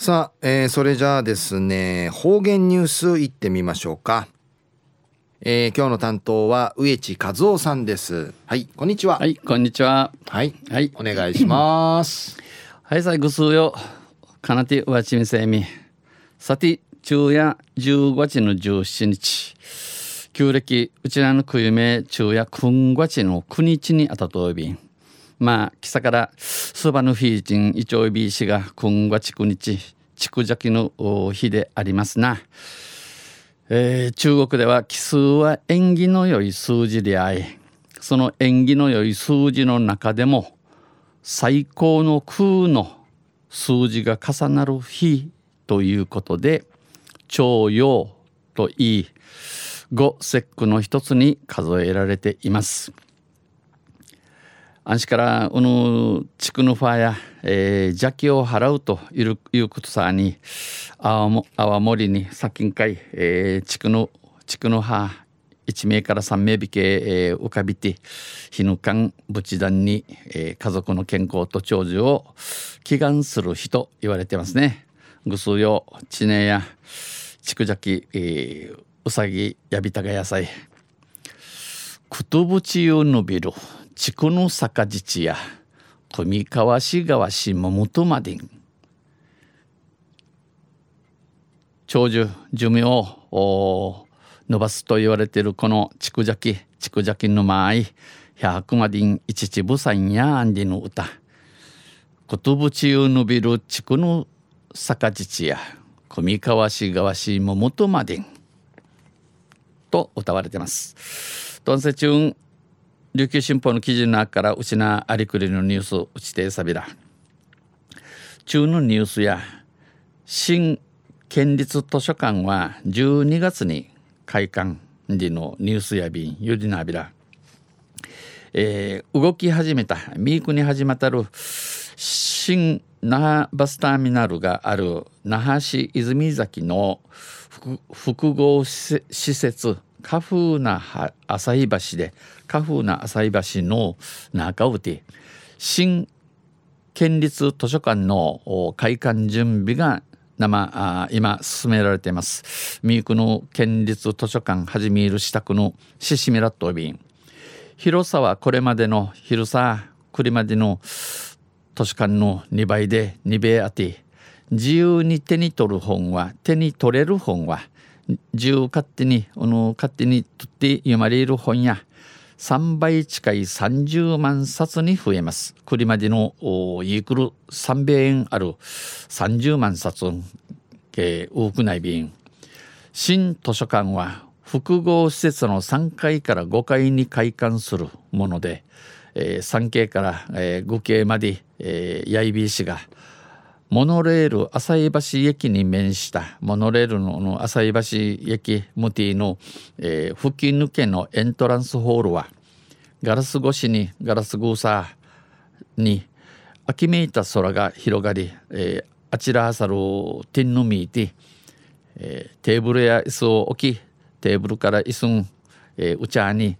さあ、えー、それじゃあですね方言ニュースいってみましょうか、えー、今日の担当は植地和夫さんです。はいこんにちは。はいこんにちは。はいはい。お願いします。はいさいぐすうよ。かなてうわちみせみ。さて昼夜10月の17日。旧暦うちらのくゆめ昼夜9月の9日にあたとびんまあ、今朝からスバヌフィーチンイチョイビー氏が今月9日、地区邪気の日でありますな。えー、中国では奇数は縁起の良い数字であり、その縁起の良い数字の中でも最高の空の数字が重なる日ということで、徴用といい、五節句の一つに数えられています。あんしからうぬ地区のファーや、えー、邪気を払うといういうことさに泡盛に殺菌会、えー、地区の地区の葉1名から3名引け、えー、浮かびて日ぬかん仏壇に、えー、家族の健康と長寿を祈願する日と言われてますね。ぐすうよ地名や畜邪気、えー、うさぎやびたが野菜くとぶちよ伸びる筑の坂地や富川市川市桃とまでん長寿寿命を伸ばすと言われているこの筑邪気筑邪気のまい百までん一ちぶさんやあんりの歌ことぶちを伸びる地区の坂地や富川市川市桃とまでんと歌われてます。どんせ中琉球新報の記事の中からうちなありくりのニュースうちてさびら中のニュースや新県立図書館は12月に開館時のニュースやびんゆりなびら、えー、動き始めたミークに始まったる新那覇バスターミナルがある那覇市泉崎の複合施設カフーな朝日橋でカフーな朝日橋の中うて新県立図書館の開館準備が生あ今進められています。三育の県立図書館はじめいる支度のシシミラット便広さはこれまでの広さこれまでの図書館の2倍で2倍あって自由に手に取る本は手に取れる本は自由勝手にあの勝手に取って読まれる本や3倍近い30万冊に増えます。これまでのイークル300円ある30万冊け多くない便。新図書館は複合施設の3階から5階に開館するもので、えー、3階から、えー、5階まで、えー、八重美市がモノレール浅井橋駅に面したモノレールの浅井橋駅ムティの、えー、吹き抜けのエントランスホールはガラス越しにガラスグーサーに秋めいた空が広がり、えー、あちらはさるティンのミーティ、えー、テーブルや椅子を置きテーブルから椅子ん、えー、うちゃに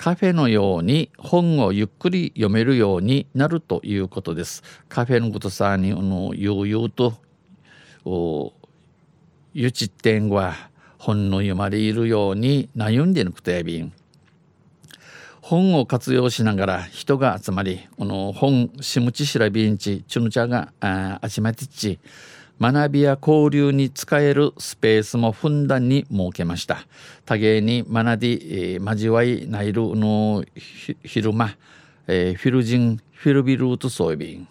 カフェのように本をゆっくり読めるようになるということです。カフェのことさにあの悠々とおゆちってんは本の読まれるように悩んでぬくとやびん。本を活用しながら人が集まりこの本しむちしらびんちちゅぬちゃがあちまてっち学びや交流に使えるスペースもふんだんに設けました。多芸に学び、えー、交わいないるの昼間、えー、フィルジンフィルビルートソイビン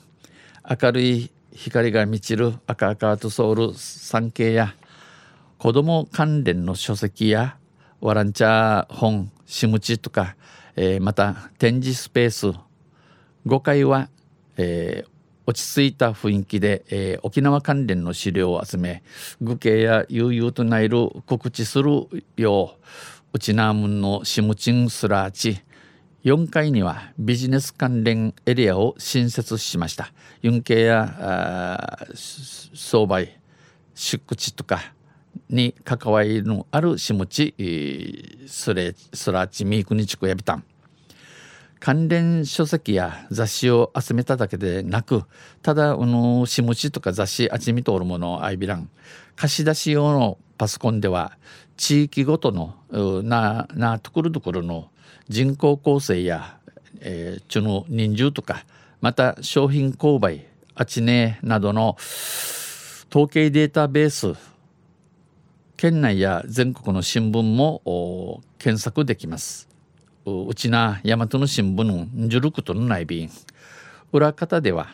明るい光が満ちる赤赤とソウル産経や子供関連の書籍やワランチャー本シムチとか、えー、また展示スペース5階は、えー、落ち着いた雰囲気で、えー、沖縄関連の資料を集め愚形や悠々となる告知するよううちなむんのシムチンスラーチ4階にはビジネス関連エリアを新設しました。ユンケや相売出地とかに関わりのあるシムチスレスラーチミークニチクヤビタン関連書籍や雑誌を集めただけでなくただあのしもちとか雑誌あちみとおるものをアイビラン。貸し出し用のパソコンでは地域ごとのななところどころの人口構成や、えー、ちの人数とかまた商品購買あちねなどの統計データベース県内や全国の新聞も検索できます。うちな大和の新聞のジルクとの内便裏方では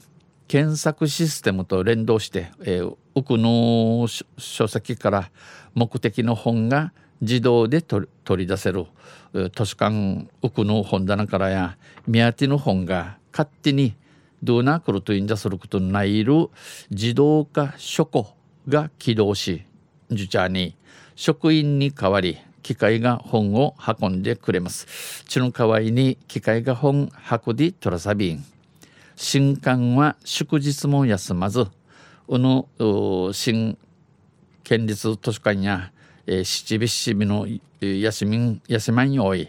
検索システムと連動して、えー、奥の書籍から目的の本が自動で取り出せる図書館奥の本棚からや宮当ての本が勝手にどうなくるといんじゃすることないる自動化書庫が起動し受茶に職員に代わり機械が本を運んでくれます。ちの代わりに機械が本運びトラサビン。新刊は祝日も休まず、うぬ新県立図書館や、えー、七尾七尾の休み休まんよい、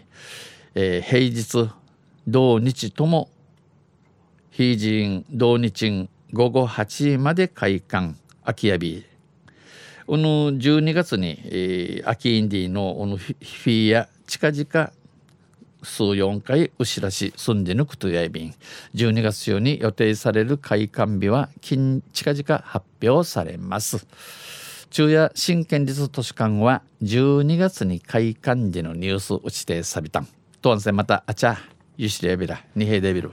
えー、平日同日とも非人同日午後8時まで開館空き家日この12月に、えー、秋インディのこのフィーや近々数4回うしらし住んでぬくとやいびん。12月中に予定される開館日は近々発表されます。昼夜新県立図書館は12月に開館時のニュース打ちてさびたん。とんせまたあちゃゆしれびらにへでびる